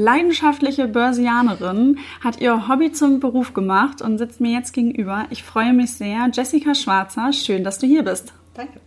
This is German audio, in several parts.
Leidenschaftliche Börsianerin hat ihr Hobby zum Beruf gemacht und sitzt mir jetzt gegenüber. Ich freue mich sehr. Jessica Schwarzer, schön, dass du hier bist. Danke.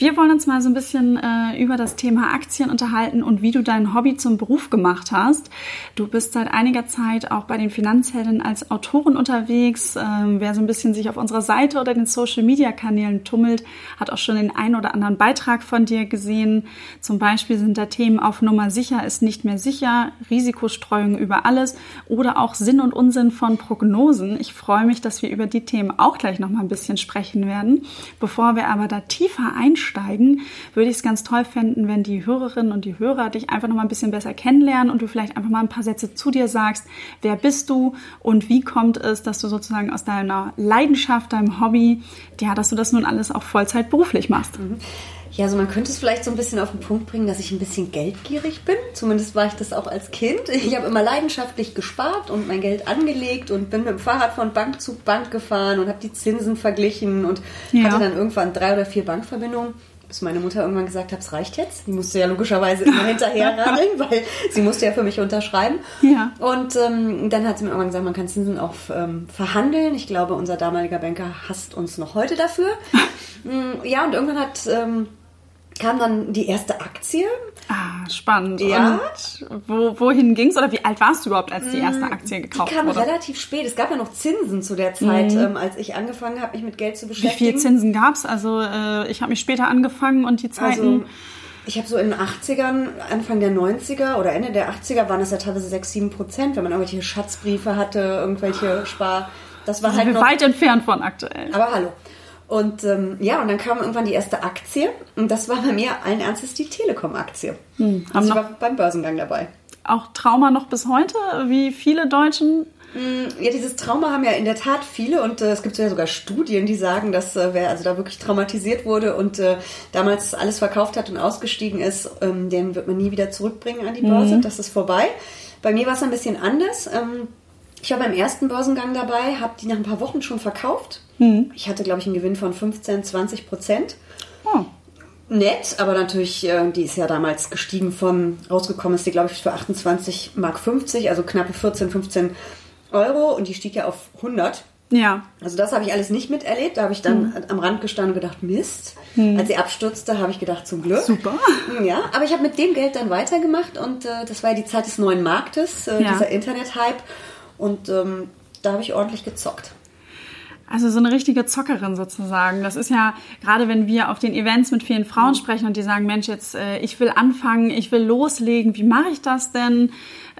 Wir wollen uns mal so ein bisschen äh, über das Thema Aktien unterhalten und wie du dein Hobby zum Beruf gemacht hast. Du bist seit einiger Zeit auch bei den Finanzhelden als Autorin unterwegs. Ähm, wer so ein bisschen sich auf unserer Seite oder den Social Media Kanälen tummelt, hat auch schon den einen oder anderen Beitrag von dir gesehen. Zum Beispiel sind da Themen auf Nummer sicher ist nicht mehr sicher, Risikostreuung über alles oder auch Sinn und Unsinn von Prognosen. Ich freue mich, dass wir über die Themen auch gleich noch mal ein bisschen sprechen werden. Bevor wir aber da tiefer einsteigen, einsteigen, würde ich es ganz toll finden, wenn die Hörerinnen und die Hörer dich einfach noch mal ein bisschen besser kennenlernen und du vielleicht einfach mal ein paar Sätze zu dir sagst. Wer bist du und wie kommt es, dass du sozusagen aus deiner Leidenschaft, deinem Hobby, ja, dass du das nun alles auch Vollzeit beruflich machst? Mhm. Ja, also man könnte es vielleicht so ein bisschen auf den Punkt bringen, dass ich ein bisschen geldgierig bin. Zumindest war ich das auch als Kind. Ich habe immer leidenschaftlich gespart und mein Geld angelegt und bin mit dem Fahrrad von Bank zu Bank gefahren und habe die Zinsen verglichen und ja. hatte dann irgendwann drei oder vier Bankverbindungen bis meine Mutter irgendwann gesagt hat, es reicht jetzt. Die musste ja logischerweise immer hinterher radeln, weil sie musste ja für mich unterschreiben. Ja. Und ähm, dann hat sie mir irgendwann gesagt, man kann Zinsen auch ähm, verhandeln. Ich glaube, unser damaliger Banker hasst uns noch heute dafür. Mm, ja, und irgendwann hat ähm, kam dann die erste Aktie. Ah, spannend. Ja. Und wo, wohin ging es oder wie alt warst du überhaupt, als die mm, erste Aktie gekauft wurde? Die kam wurde? relativ spät. Es gab ja noch Zinsen zu der Zeit, mhm. ähm, als ich angefangen habe, mich mit Geld zu beschäftigen. Wie viel Zinsen gab es? Also äh, ich habe mich später angefangen und die Zeiten... Also, ich habe so in den 80ern, Anfang der 90er oder Ende der 80er waren das ja teilweise 6, 7 Prozent, wenn man irgendwelche Schatzbriefe hatte, irgendwelche Spar... Das war also halt noch, weit entfernt von aktuell. Aber hallo. Und ähm, ja, und dann kam irgendwann die erste Aktie und das war bei mir allen Ernstes die Telekom-Aktie. Hm, also ich war beim Börsengang dabei. Auch Trauma noch bis heute, wie viele Deutschen? Hm, ja, dieses Trauma haben ja in der Tat viele und äh, es gibt ja sogar Studien, die sagen, dass äh, wer also da wirklich traumatisiert wurde und äh, damals alles verkauft hat und ausgestiegen ist, ähm, den wird man nie wieder zurückbringen an die Börse. Mhm. Das ist vorbei. Bei mir war es ein bisschen anders. Ähm, ich war beim ersten Börsengang dabei, habe die nach ein paar Wochen schon verkauft. Mhm. Ich hatte, glaube ich, einen Gewinn von 15, 20 Prozent. Oh. Nett, aber natürlich, äh, die ist ja damals gestiegen von, rausgekommen ist die, glaube ich, für 28 Mark 50, also knappe 14, 15 Euro und die stieg ja auf 100. Ja. Also das habe ich alles nicht miterlebt. Da habe ich dann mhm. am Rand gestanden und gedacht, Mist. Mhm. Als sie abstürzte, habe ich gedacht, zum Glück. Super. Ja, aber ich habe mit dem Geld dann weitergemacht und äh, das war ja die Zeit des neuen Marktes, äh, ja. dieser Internet-Hype. Und ähm, da habe ich ordentlich gezockt. Also so eine richtige Zockerin sozusagen. Das ist ja gerade, wenn wir auf den Events mit vielen Frauen mhm. sprechen und die sagen, Mensch, jetzt äh, ich will anfangen, ich will loslegen. Wie mache ich das denn?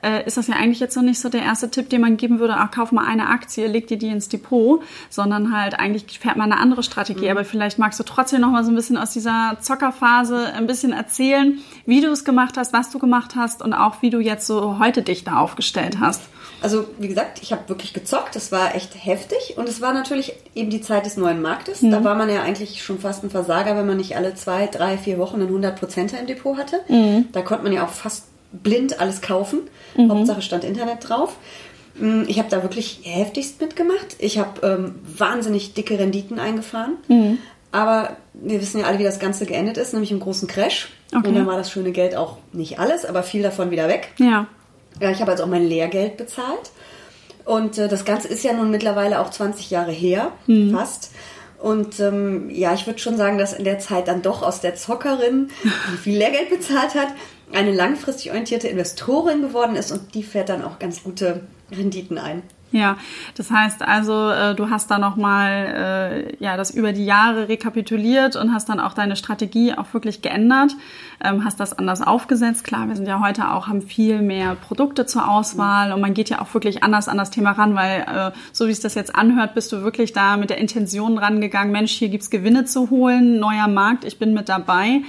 Äh, ist das ja eigentlich jetzt noch nicht so der erste Tipp, den man geben würde, ach, kauf mal eine Aktie, leg dir die ins Depot, sondern halt eigentlich fährt man eine andere Strategie. Mhm. Aber vielleicht magst du trotzdem noch mal so ein bisschen aus dieser Zockerphase ein bisschen erzählen, wie du es gemacht hast, was du gemacht hast und auch wie du jetzt so heute dich da aufgestellt hast. Also wie gesagt, ich habe wirklich gezockt. Das war echt heftig und es war natürlich eben die Zeit des neuen Marktes. Mhm. Da war man ja eigentlich schon fast ein Versager, wenn man nicht alle zwei, drei, vier Wochen einen 100 Prozenter im Depot hatte. Mhm. Da konnte man ja auch fast blind alles kaufen. Mhm. Hauptsache stand Internet drauf. Mm, ich habe da wirklich heftigst mitgemacht. Ich habe ähm, wahnsinnig dicke Renditen eingefahren. Mhm. Aber wir wissen ja alle, wie das Ganze geendet ist, nämlich im großen Crash. Okay. Und dann war das schöne Geld auch nicht alles, aber viel davon wieder weg. Ja. Ja, ich habe also auch mein Lehrgeld bezahlt. Und äh, das Ganze ist ja nun mittlerweile auch 20 Jahre her, mhm. fast. Und ähm, ja, ich würde schon sagen, dass in der Zeit dann doch aus der Zockerin, die viel Lehrgeld bezahlt hat, eine langfristig orientierte Investorin geworden ist und die fährt dann auch ganz gute Renditen ein. Ja, das heißt also, äh, du hast da nochmal äh, ja, das über die Jahre rekapituliert und hast dann auch deine Strategie auch wirklich geändert, ähm, hast das anders aufgesetzt. Klar, wir sind ja heute auch, haben viel mehr Produkte zur Auswahl und man geht ja auch wirklich anders an das Thema ran, weil äh, so wie es das jetzt anhört, bist du wirklich da mit der Intention rangegangen, Mensch, hier gibt's Gewinne zu holen, neuer Markt, ich bin mit dabei.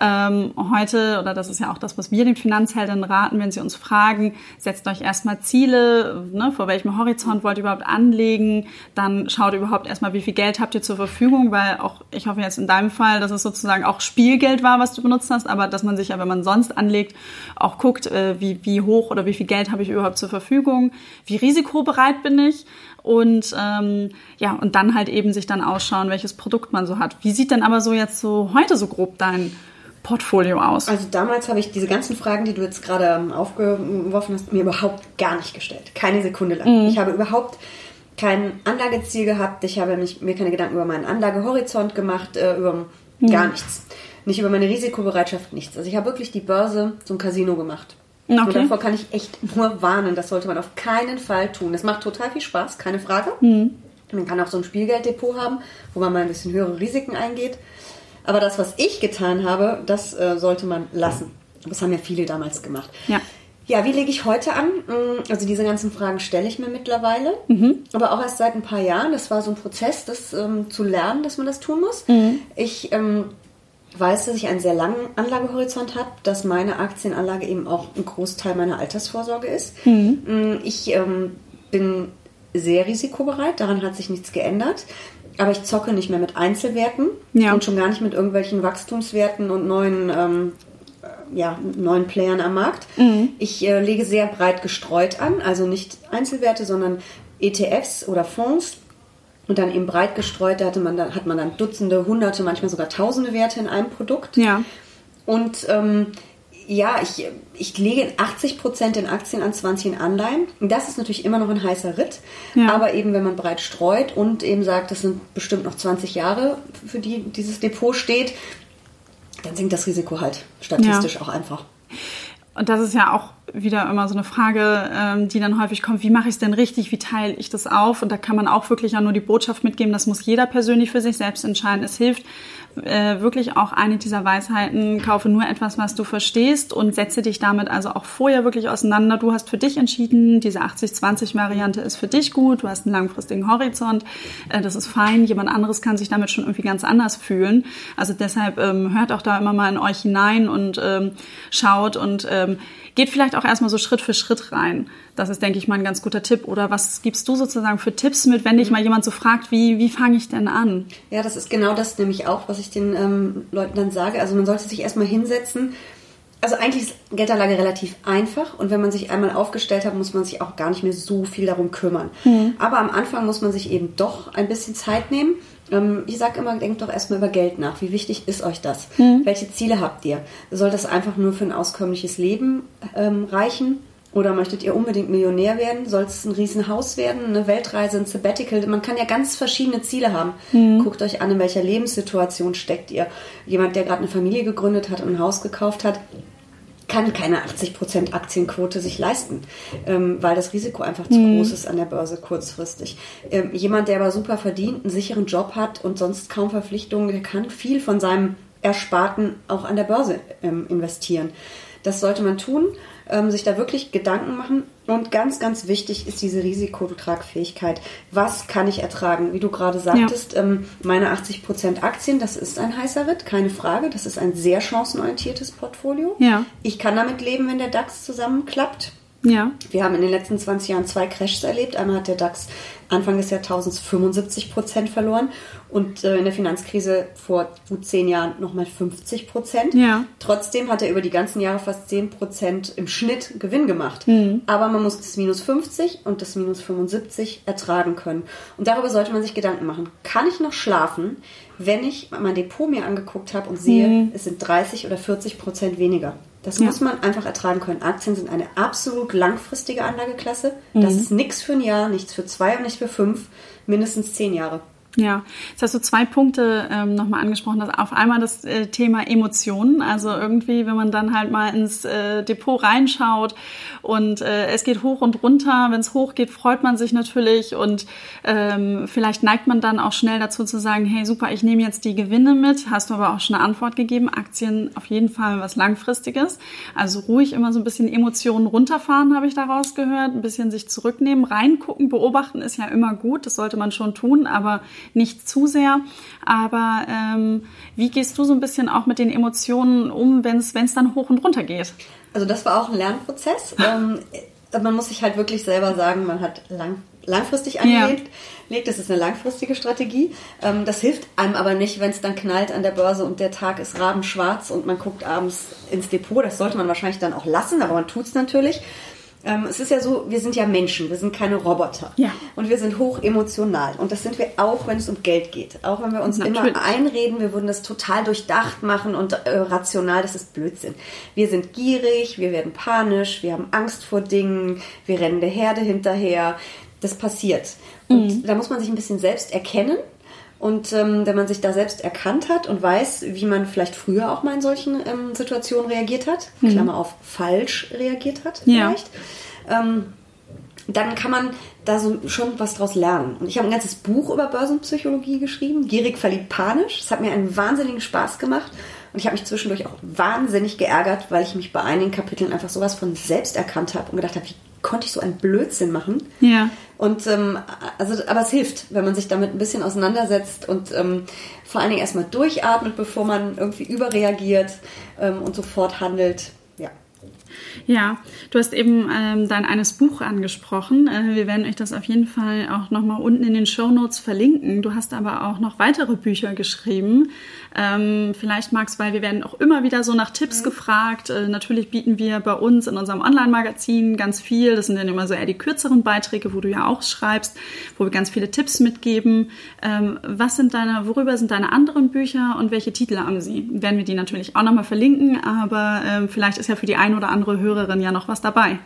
Ähm, heute, oder das ist ja auch das, was wir den Finanzhelden raten, wenn sie uns fragen, setzt euch erstmal Ziele, ne, vor welchem Horizont wollt ihr überhaupt anlegen, dann schaut überhaupt erstmal, wie viel Geld habt ihr zur Verfügung, weil auch, ich hoffe jetzt in deinem Fall, dass es sozusagen auch Spielgeld war, was du benutzt hast, aber dass man sich ja, wenn man sonst anlegt, auch guckt, äh, wie, wie hoch oder wie viel Geld habe ich überhaupt zur Verfügung, wie risikobereit bin ich und ähm, ja und dann halt eben sich dann ausschauen, welches Produkt man so hat. Wie sieht denn aber so jetzt so heute so grob dein Portfolio aus? Also damals habe ich diese ganzen Fragen, die du jetzt gerade ähm, aufgeworfen hast, mir überhaupt gar nicht gestellt. Keine Sekunde lang. Mhm. Ich habe überhaupt kein Anlageziel gehabt. Ich habe mich, mir keine Gedanken über meinen Anlagehorizont gemacht, äh, über mhm. gar nichts. Nicht über meine Risikobereitschaft, nichts. Also ich habe wirklich die Börse zum Casino gemacht. Okay. Und davor kann ich echt nur warnen. Das sollte man auf keinen Fall tun. Es macht total viel Spaß, keine Frage. Mhm. Man kann auch so ein Spielgelddepot haben, wo man mal ein bisschen höhere Risiken eingeht. Aber das, was ich getan habe, das äh, sollte man lassen. Das haben ja viele damals gemacht. Ja. Ja, wie lege ich heute an? Mm, also diese ganzen Fragen stelle ich mir mittlerweile, mhm. aber auch erst seit ein paar Jahren. Das war so ein Prozess, das ähm, zu lernen, dass man das tun muss. Mhm. Ich ähm, weiß, dass ich einen sehr langen Anlagehorizont habe, dass meine Aktienanlage eben auch ein Großteil meiner Altersvorsorge ist. Mhm. Mm, ich ähm, bin sehr risikobereit, daran hat sich nichts geändert. Aber ich zocke nicht mehr mit Einzelwerten ja. und schon gar nicht mit irgendwelchen Wachstumswerten und neuen, ähm, äh, ja, neuen Playern am Markt. Mhm. Ich äh, lege sehr breit gestreut an, also nicht Einzelwerte, sondern ETFs oder Fonds. Und dann eben breit gestreut, da hatte man dann, hat man dann Dutzende, Hunderte, manchmal sogar Tausende Werte in einem Produkt. Ja. Und ähm, ja, ich, ich lege 80 Prozent in Aktien an, 20 in Anleihen. Das ist natürlich immer noch ein heißer Ritt. Ja. Aber eben, wenn man breit streut und eben sagt, das sind bestimmt noch 20 Jahre, für die dieses Depot steht, dann sinkt das Risiko halt statistisch ja. auch einfach. Und das ist ja auch wieder immer so eine Frage, ähm, die dann häufig kommt, wie mache ich es denn richtig, wie teile ich das auf? Und da kann man auch wirklich ja nur die Botschaft mitgeben, das muss jeder persönlich für sich selbst entscheiden. Es hilft äh, wirklich auch eine dieser Weisheiten, kaufe nur etwas, was du verstehst und setze dich damit also auch vorher wirklich auseinander. Du hast für dich entschieden, diese 80-20-Variante ist für dich gut, du hast einen langfristigen Horizont, äh, das ist fein, jemand anderes kann sich damit schon irgendwie ganz anders fühlen. Also deshalb ähm, hört auch da immer mal in euch hinein und ähm, schaut und ähm, geht vielleicht auch erstmal so Schritt für Schritt rein. Das ist, denke ich, mal ein ganz guter Tipp. Oder was gibst du sozusagen für Tipps mit, wenn dich mal jemand so fragt, wie, wie fange ich denn an? Ja, das ist genau das nämlich auch, was ich den ähm, Leuten dann sage. Also man sollte sich erstmal hinsetzen. Also eigentlich ist Geldanlage relativ einfach und wenn man sich einmal aufgestellt hat, muss man sich auch gar nicht mehr so viel darum kümmern. Mhm. Aber am Anfang muss man sich eben doch ein bisschen Zeit nehmen ähm, ich sage immer, denkt doch erstmal über Geld nach. Wie wichtig ist euch das? Mhm. Welche Ziele habt ihr? Soll das einfach nur für ein auskömmliches Leben ähm, reichen? Oder möchtet ihr unbedingt Millionär werden? Soll es ein Riesenhaus werden, eine Weltreise, ein Sabbatical? Man kann ja ganz verschiedene Ziele haben. Mhm. Guckt euch an, in welcher Lebenssituation steckt ihr. Jemand, der gerade eine Familie gegründet hat und ein Haus gekauft hat, kann keine 80% Aktienquote sich leisten, ähm, weil das Risiko einfach zu mhm. groß ist an der Börse kurzfristig. Ähm, jemand, der aber super verdient, einen sicheren Job hat und sonst kaum Verpflichtungen, der kann viel von seinem Ersparten auch an der Börse ähm, investieren. Das sollte man tun ähm, sich da wirklich Gedanken machen. Und ganz, ganz wichtig ist diese Risikotragfähigkeit. Was kann ich ertragen? Wie du gerade sagtest, ja. ähm, meine 80% Aktien, das ist ein heißer Ritt, keine Frage. Das ist ein sehr chancenorientiertes Portfolio. Ja. Ich kann damit leben, wenn der DAX zusammenklappt. Ja. Wir haben in den letzten 20 Jahren zwei Crashs erlebt. Einmal hat der DAX Anfang des Jahrtausends 75 Prozent verloren und äh, in der Finanzkrise vor gut zehn Jahren nochmal 50 Prozent. Ja. Trotzdem hat er über die ganzen Jahre fast 10 Prozent im Schnitt Gewinn gemacht. Mhm. Aber man muss das minus 50 und das minus 75 ertragen können. Und darüber sollte man sich Gedanken machen. Kann ich noch schlafen, wenn ich mein Depot mir angeguckt habe und sehe, mhm. es sind 30 oder 40 Prozent weniger? Das ja. muss man einfach ertragen können. Aktien sind eine absolut langfristige Anlageklasse. Das mhm. ist nichts für ein Jahr, nichts für zwei und nicht für fünf, mindestens zehn Jahre. Ja, jetzt hast du zwei Punkte ähm, nochmal angesprochen. Das, auf einmal das äh, Thema Emotionen. Also irgendwie, wenn man dann halt mal ins äh, Depot reinschaut und äh, es geht hoch und runter. Wenn es hoch geht, freut man sich natürlich und ähm, vielleicht neigt man dann auch schnell dazu zu sagen, hey super, ich nehme jetzt die Gewinne mit. Hast du aber auch schon eine Antwort gegeben. Aktien auf jeden Fall was Langfristiges. Also ruhig immer so ein bisschen Emotionen runterfahren, habe ich daraus gehört. Ein bisschen sich zurücknehmen, reingucken, beobachten ist ja immer gut. Das sollte man schon tun, aber nicht zu sehr. Aber ähm, wie gehst du so ein bisschen auch mit den Emotionen um, wenn es dann hoch und runter geht? Also das war auch ein Lernprozess. ähm, man muss sich halt wirklich selber sagen, man hat lang, langfristig angelegt. Ja. Das ist eine langfristige Strategie. Ähm, das hilft einem aber nicht, wenn es dann knallt an der Börse und der Tag ist rabenschwarz und man guckt abends ins Depot. Das sollte man wahrscheinlich dann auch lassen, aber man tut es natürlich. Ähm, es ist ja so, wir sind ja Menschen, wir sind keine Roboter. Ja. Und wir sind hoch emotional. Und das sind wir auch, wenn es um Geld geht. Auch wenn wir uns Natürlich. immer einreden, wir würden das total durchdacht machen und äh, rational, das ist Blödsinn. Wir sind gierig, wir werden panisch, wir haben Angst vor Dingen, wir rennen der Herde hinterher. Das passiert. Und da muss man sich ein bisschen selbst erkennen. Und ähm, wenn man sich da selbst erkannt hat und weiß, wie man vielleicht früher auch mal in solchen ähm, Situationen reagiert hat, Klammer auf falsch reagiert hat Ja. vielleicht, ähm, dann kann man da so schon was draus lernen. Und ich habe ein ganzes Buch über Börsenpsychologie geschrieben, Gierig verliebt panisch. Es hat mir einen wahnsinnigen Spaß gemacht. Und ich habe mich zwischendurch auch wahnsinnig geärgert, weil ich mich bei einigen Kapiteln einfach sowas von selbst erkannt habe und gedacht habe, wie konnte ich so einen Blödsinn machen? Ja. Und ähm, also, aber es hilft, wenn man sich damit ein bisschen auseinandersetzt und ähm, vor allen Dingen erstmal durchatmet, bevor man irgendwie überreagiert ähm, und sofort handelt. Ja. Ja, du hast eben ähm, dein eines Buch angesprochen. Äh, wir werden euch das auf jeden Fall auch nochmal unten in den Show Notes verlinken. Du hast aber auch noch weitere Bücher geschrieben. Ähm, vielleicht magst, weil wir werden auch immer wieder so nach Tipps gefragt. Äh, natürlich bieten wir bei uns in unserem Online-Magazin ganz viel. Das sind dann immer so eher die kürzeren Beiträge, wo du ja auch schreibst, wo wir ganz viele Tipps mitgeben. Ähm, was sind deine, worüber sind deine anderen Bücher und welche Titel haben sie? Werden wir die natürlich auch nochmal verlinken, aber ähm, vielleicht ist ja für die ein oder andere Hörerin ja noch was dabei.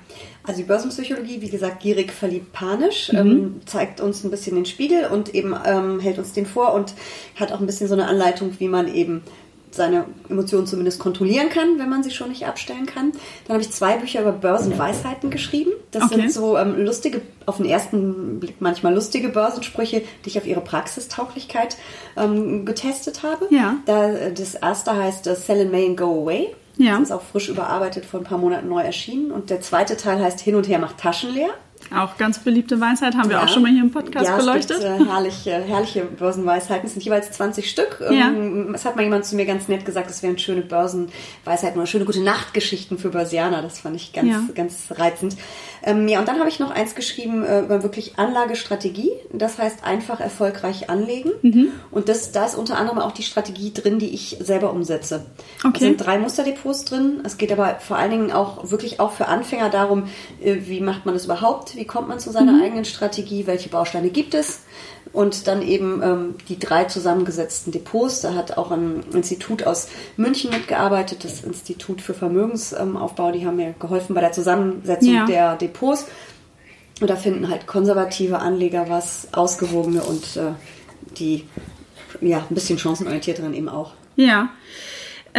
Also die Börsenpsychologie, wie gesagt, gierig, verliebt, panisch, ähm, zeigt uns ein bisschen den Spiegel und eben ähm, hält uns den vor und hat auch ein bisschen so eine Anleitung, wie man eben seine Emotionen zumindest kontrollieren kann, wenn man sie schon nicht abstellen kann. Dann habe ich zwei Bücher über Börsenweisheiten geschrieben. Das Okay. sind so ähm, lustige, auf den ersten Blick manchmal lustige Börsensprüche, die ich auf ihre Praxistauglichkeit ähm, getestet habe. Ja. Da, das erste heißt äh, Sell in May and Go Away. Ja. Das ist auch frisch überarbeitet, vor ein paar Monaten neu erschienen. Und der zweite Teil heißt Hin und Her macht Taschen leer. Auch ganz beliebte Weisheit haben wir Ja. auch schon mal hier im Podcast ja, beleuchtet. Gibt, äh, herrliche, herrliche Börsenweisheiten. Es sind jeweils 20 Stück. Ja. Ähm, Es hat mal jemand zu mir ganz nett gesagt, es wären schöne Börsenweisheiten oder schöne gute Nachtgeschichten für Börsianer. Das fand ich ganz, Ja. ganz reizend. Ähm, ja, und dann habe ich noch eins geschrieben äh, über wirklich Anlagestrategie. Das heißt einfach erfolgreich anlegen. Mhm. Und das, da ist unter anderem auch die Strategie drin, die ich selber umsetze. Okay. Es sind drei Musterdepots drin. Es geht aber vor allen Dingen auch wirklich auch für Anfänger darum, äh, wie macht man das überhaupt? Wie kommt man zu seiner Mhm. eigenen Strategie? Welche Bausteine gibt es? Und dann eben ähm, die drei zusammengesetzten Depots. Da hat auch ein Institut aus München mitgearbeitet, das Institut für Vermögensaufbau. Die haben mir geholfen bei der Zusammensetzung Ja. der Depots. Und da finden halt konservative Anleger was, ausgewogene und äh, die ja ein bisschen chancenorientiert drin eben auch. Ja.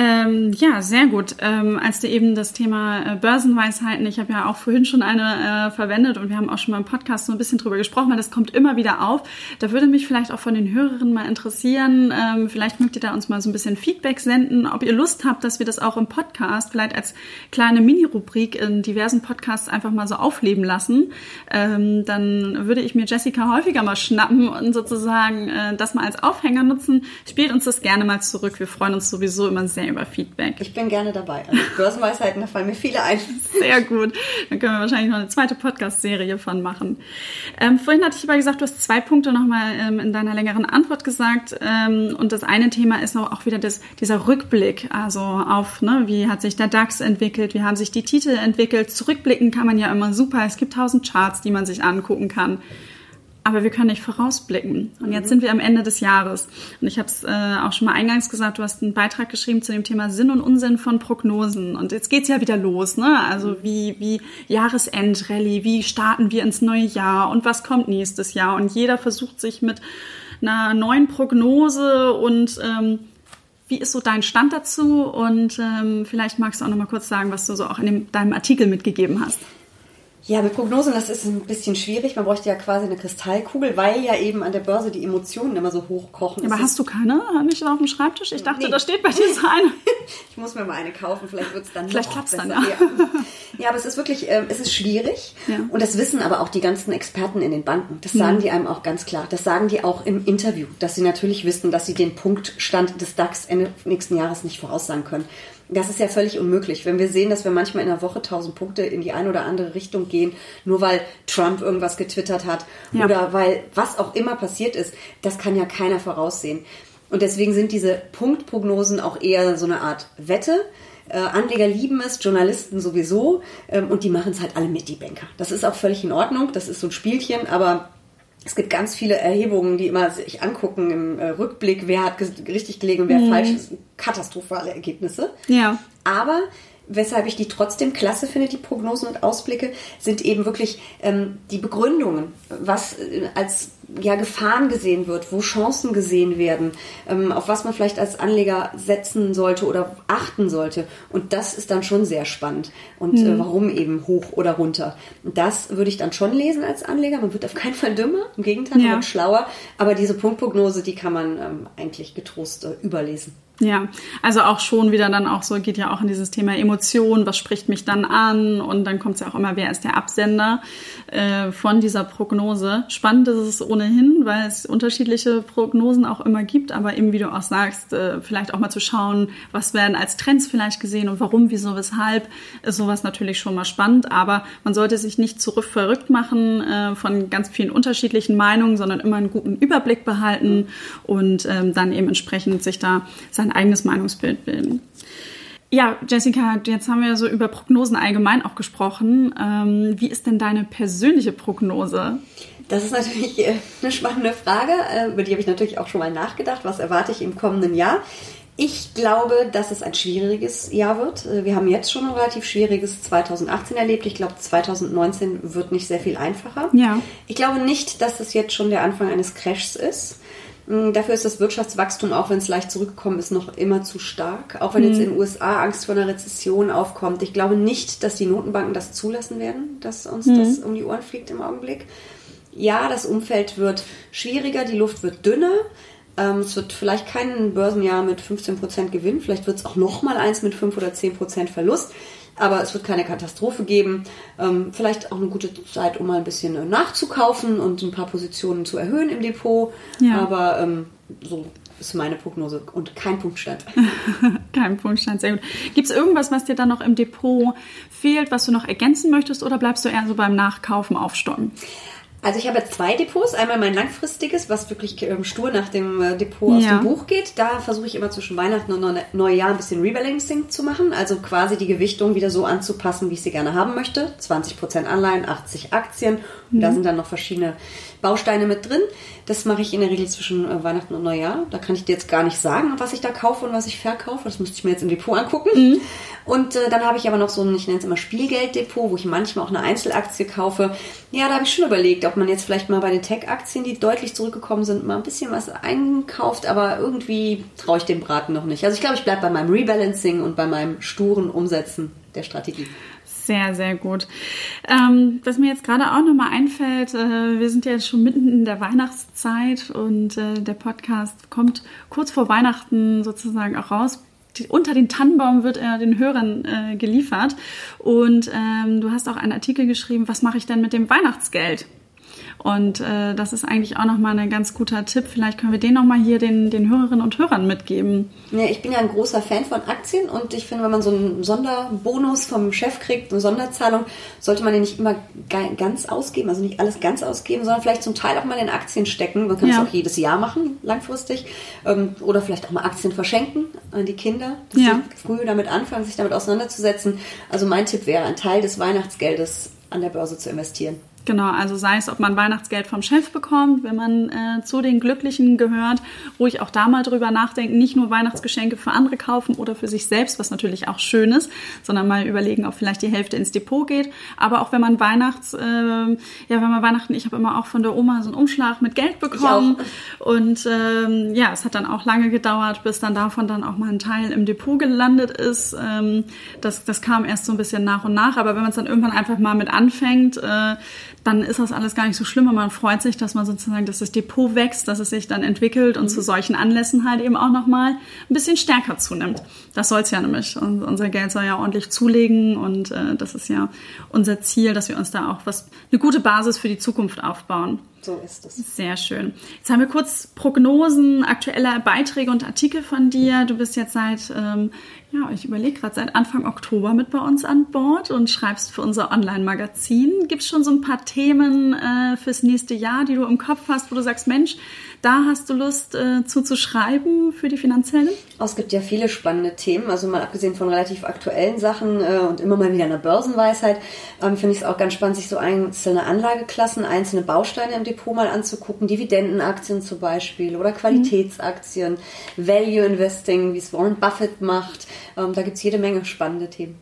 Ähm, ja, sehr gut. Ähm, als du eben das Thema äh, Börsenweisheiten, ich habe ja auch vorhin schon eine äh, verwendet und wir haben auch schon mal im Podcast so ein bisschen drüber gesprochen, weil das kommt immer wieder auf. Da würde mich vielleicht auch von den Hörerinnen mal interessieren, ähm, vielleicht mögt ihr da uns mal so ein bisschen Feedback senden, ob ihr Lust habt, dass wir das auch im Podcast vielleicht als kleine Mini-Rubrik in diversen Podcasts einfach mal so aufleben lassen. Ähm, dann würde ich mir Jessica häufiger mal schnappen und sozusagen äh, das mal als Aufhänger nutzen. Spielt uns das gerne mal zurück. Wir freuen uns sowieso immer sehr über Feedback. Ich bin gerne dabei. Also Börsenweisheiten, da fallen mir viele ein. Sehr gut. Dann können wir wahrscheinlich noch eine zweite Podcast-Serie von machen. Ähm, vorhin hatte ich aber gesagt, du hast zwei Punkte nochmal ähm, in deiner längeren Antwort gesagt. Ähm, und das eine Thema ist auch wieder das, dieser Rückblick, also auf, ne, wie hat sich der DAX entwickelt, wie haben sich die Titel entwickelt. Zurückblicken kann man ja immer super. Es gibt tausend Charts, die man sich angucken kann. Aber wir können nicht vorausblicken. Und jetzt sind wir am Ende des Jahres. Und ich habe es äh, auch schon mal eingangs gesagt, du hast einen Beitrag geschrieben zu dem Thema Sinn und Unsinn von Prognosen. Und jetzt geht's ja wieder los, ne? Also wie, wie Jahresendrallye, wie starten wir ins neue Jahr und was kommt nächstes Jahr? Und jeder versucht sich mit einer neuen Prognose und ähm, wie ist so dein Stand dazu? Und ähm, vielleicht magst du auch noch mal kurz sagen, was du so auch in dem, deinem Artikel mitgegeben hast. Ja, mit Prognosen, das ist ein bisschen schwierig. Man bräuchte ja quasi eine Kristallkugel, weil ja eben an der Börse die Emotionen immer so hochkochen. Aber Es hast du keine nicht auf dem Schreibtisch? Ich dachte, Nee. da steht bei dir so eine. Ich muss mir mal eine kaufen, vielleicht wird es dann Vielleicht klappt's besser. dann, ja. ja. ja, aber es ist wirklich, ähm, es ist schwierig. Ja. Und das wissen aber auch die ganzen Experten in den Banken. Das sagen die einem auch ganz klar. Das sagen die auch im Interview, dass sie natürlich wissen, dass sie den Punktstand des DAX Ende nächsten Jahres nicht voraussagen können. Das ist ja völlig unmöglich. Wenn wir sehen, dass wir manchmal in einer Woche 1000 Punkte in die eine oder andere Richtung gehen, nur weil Trump irgendwas getwittert hat Ja. oder weil was auch immer passiert ist, das kann ja keiner voraussehen. Und deswegen sind diese Punktprognosen auch eher so eine Art Wette. Äh, Anleger lieben es, Journalisten sowieso ähm, und die machen es halt alle mit, die Banker. Das ist auch völlig in Ordnung, das ist so ein Spielchen, aber es gibt ganz viele Erhebungen, die immer sich angucken im äh, Rückblick, wer hat richtig gelegen und wer mhm. falsch ist. Katastrophale Ergebnisse. Ja. Aber weshalb ich die trotzdem klasse finde, die Prognosen und Ausblicke, sind eben wirklich ähm, die Begründungen, was äh, als ja, Gefahren gesehen wird, wo Chancen gesehen werden, ähm, auf was man vielleicht als Anleger setzen sollte oder achten sollte. Und das ist dann schon sehr spannend. Und mhm. äh, warum eben hoch oder runter. Das würde ich dann schon lesen als Anleger. Man wird auf keinen Fall dümmer, im Gegenteil, man ja. wird schlauer. Aber diese Punktprognose, die kann man ähm, eigentlich getrost äh, überlesen. Ja, also auch schon wieder dann auch so, geht ja auch in dieses Thema Emotion, was spricht mich dann an und dann kommt es ja auch immer, wer ist der Absender äh, von dieser Prognose. Spannend ist es ohnehin, weil es unterschiedliche Prognosen auch immer gibt, aber eben wie du auch sagst, äh, vielleicht auch mal zu schauen, was werden als Trends vielleicht gesehen und warum, wieso, weshalb, ist sowas natürlich schon mal spannend, aber man sollte sich nicht zurück verrückt machen äh, von ganz vielen unterschiedlichen Meinungen, sondern immer einen guten Überblick behalten und ähm, dann eben entsprechend sich da sein ein eigenes Meinungsbild bilden. Ja, Jessica, jetzt haben wir so über Prognosen allgemein auch gesprochen. Ähm, wie ist denn deine persönliche Prognose? Das ist natürlich äh, eine spannende Frage, äh, über die habe ich natürlich auch schon mal nachgedacht. Was erwarte ich im kommenden Jahr? Ich glaube, dass es ein schwieriges Jahr wird. Äh, wir haben jetzt schon ein relativ schwieriges 2018 erlebt. Ich glaube, 2019 wird nicht sehr viel einfacher. Ja. Ich glaube nicht, dass es jetzt schon der Anfang eines Crashs ist. Mm, dafür ist das Wirtschaftswachstum, auch wenn es leicht zurückgekommen ist, noch immer zu stark. Auch wenn mhm. jetzt in den USA Angst vor einer Rezession aufkommt. Ich glaube nicht, dass die Notenbanken das zulassen werden, dass uns mhm. das um die Ohren fliegt im Augenblick. Ja, das Umfeld wird schwieriger, die Luft wird dünner. Ähm, es wird vielleicht kein Börsenjahr mit 15% Gewinn, vielleicht wird es auch nochmal eins mit 5 oder 10% Verlust aber es wird keine Katastrophe geben. Ähm, vielleicht auch eine gute Zeit, um mal ein bisschen äh, nachzukaufen und ein paar Positionen zu erhöhen im Depot. Ja. Aber ähm, so ist meine Prognose und kein Punktstand. kein Punktstand, sehr gut. Gibt es irgendwas, was dir dann noch im Depot fehlt, was du noch ergänzen möchtest oder bleibst du eher so beim Nachkaufen aufsteuern? Also ich habe zwei Depots. Einmal mein langfristiges, was wirklich ähm, stur nach dem äh, Depot aus ja. dem Buch geht. Da versuche ich immer zwischen Weihnachten und Neujahr ein bisschen Rebalancing zu machen. Also quasi die Gewichtung wieder so anzupassen, wie ich sie gerne haben möchte. 20% Anleihen, 80 Aktien. Und mhm. da sind dann noch verschiedene Bausteine mit drin. Das mache ich in der Regel zwischen äh, Weihnachten und Neujahr. Da kann ich dir jetzt gar nicht sagen, was ich da kaufe und was ich verkaufe. Das müsste ich mir jetzt im Depot angucken. Mhm. Und äh, dann habe ich aber noch so ein, ich nenne es immer Spielgelddepot, wo ich manchmal auch eine Einzelaktie kaufe. Ja, da habe ich schon überlegt, ob man jetzt vielleicht mal bei den Tech-Aktien, die deutlich zurückgekommen sind, mal ein bisschen was einkauft, aber irgendwie traue ich dem Braten noch nicht. Also ich glaube, ich bleibe bei meinem Rebalancing und bei meinem sturen Umsetzen der Strategie. Sehr, sehr gut. Ähm, was mir jetzt gerade auch nochmal einfällt, äh, wir sind ja jetzt schon mitten in der Weihnachtszeit und äh, der Podcast kommt kurz vor Weihnachten sozusagen auch raus. Unter den Tannenbaum wird er den Hörern äh, geliefert. Und ähm, du hast auch einen Artikel geschrieben, was mache ich denn mit dem Weihnachtsgeld? Und äh, das ist eigentlich auch nochmal ein ganz guter Tipp. Vielleicht können wir den nochmal hier den, den Hörerinnen und Hörern mitgeben. Ja, ich bin ja ein großer Fan von Aktien und ich finde, wenn man so einen Sonderbonus vom Chef kriegt, eine Sonderzahlung, sollte man den nicht immer ganz ausgeben, also nicht alles ganz ausgeben, sondern vielleicht zum Teil auch mal in Aktien stecken. Man kann es ja. auch jedes Jahr machen, langfristig. Ähm, oder vielleicht auch mal Aktien verschenken an die Kinder, dass ja. sie früh damit anfangen, sich damit auseinanderzusetzen. Also mein Tipp wäre, einen Teil des Weihnachtsgeldes an der Börse zu investieren. Genau, also sei es, ob man Weihnachtsgeld vom Chef bekommt, wenn man äh, zu den Glücklichen gehört, ruhig auch da mal drüber nachdenken, nicht nur Weihnachtsgeschenke für andere kaufen oder für sich selbst, was natürlich auch schön ist, sondern mal überlegen, ob vielleicht die Hälfte ins Depot geht. Aber auch wenn man Weihnachts, äh, ja, wenn man Weihnachten, ich habe immer auch von der Oma so einen Umschlag mit Geld bekommen. Und ähm, ja, es hat dann auch lange gedauert, bis dann davon dann auch mal ein Teil im Depot gelandet ist. Ähm, das, das kam erst so ein bisschen nach und nach, aber wenn man es dann irgendwann einfach mal mit anfängt, äh, dann ist das alles gar nicht so schlimm und man freut sich, dass man sozusagen, dass das Depot wächst, dass es sich dann entwickelt und mhm. zu solchen Anlässen halt eben auch nochmal ein bisschen stärker zunimmt. Das soll es ja nämlich. Und unser Geld soll ja ordentlich zulegen und äh, das ist ja unser Ziel, dass wir uns da auch was, eine gute Basis für die Zukunft aufbauen. So ist es. Sehr schön. Jetzt haben wir kurz Prognosen, aktuelle Beiträge und Artikel von dir. Du bist jetzt seit, ähm, ja, ich überlege gerade, seit Anfang Oktober mit bei uns an Bord und schreibst für unser Online-Magazin. Gibt es schon so ein paar Themen äh, fürs nächste Jahr, die du im Kopf hast, wo du sagst, Mensch, da hast du Lust äh, zuzuschreiben für die finanziellen? Oh, es gibt ja viele spannende Themen, also mal abgesehen von relativ aktuellen Sachen äh, und immer mal wieder einer Börsenweisheit, ähm, finde ich es auch ganz spannend, sich so einzelne Anlageklassen, einzelne Bausteine im Depot mal anzugucken. Dividendenaktien zum Beispiel oder Qualitätsaktien, mhm. Value Investing, wie es Warren Buffett macht. Ähm, da gibt es jede Menge spannende Themen.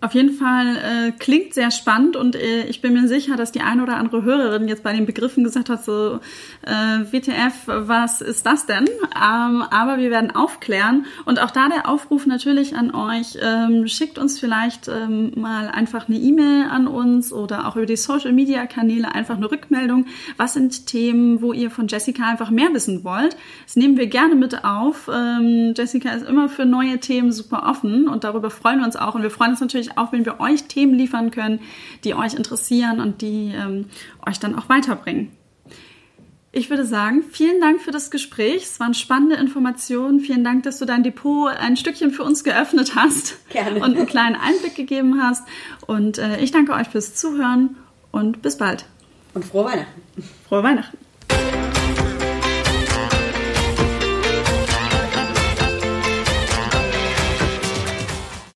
Auf jeden Fall äh, klingt sehr spannend und äh, ich bin mir sicher, dass die eine oder andere Hörerin jetzt bei den Begriffen gesagt hat, so äh, WTF, was ist das denn? Ähm, aber wir werden aufklären und auch da der Aufruf natürlich an euch, ähm, schickt uns vielleicht ähm, mal einfach eine E-Mail an uns oder auch über die Social-Media-Kanäle einfach eine Rückmeldung. Was sind Themen, wo ihr von Jessica einfach mehr wissen wollt? Das nehmen wir gerne mit auf. Ähm, Jessica ist immer für neue Themen super offen und darüber freuen wir uns auch und wir freuen uns natürlich natürlich auch, wenn wir euch Themen liefern können, die euch interessieren und die ähm, euch dann auch weiterbringen. Ich würde sagen, vielen Dank für das Gespräch. Es waren spannende Informationen. Vielen Dank, dass du dein Depot ein Stückchen für uns geöffnet hast Gerne. und einen kleinen Einblick gegeben hast. Und äh, ich danke euch fürs Zuhören und bis bald. Und frohe Weihnachten. Frohe Weihnachten.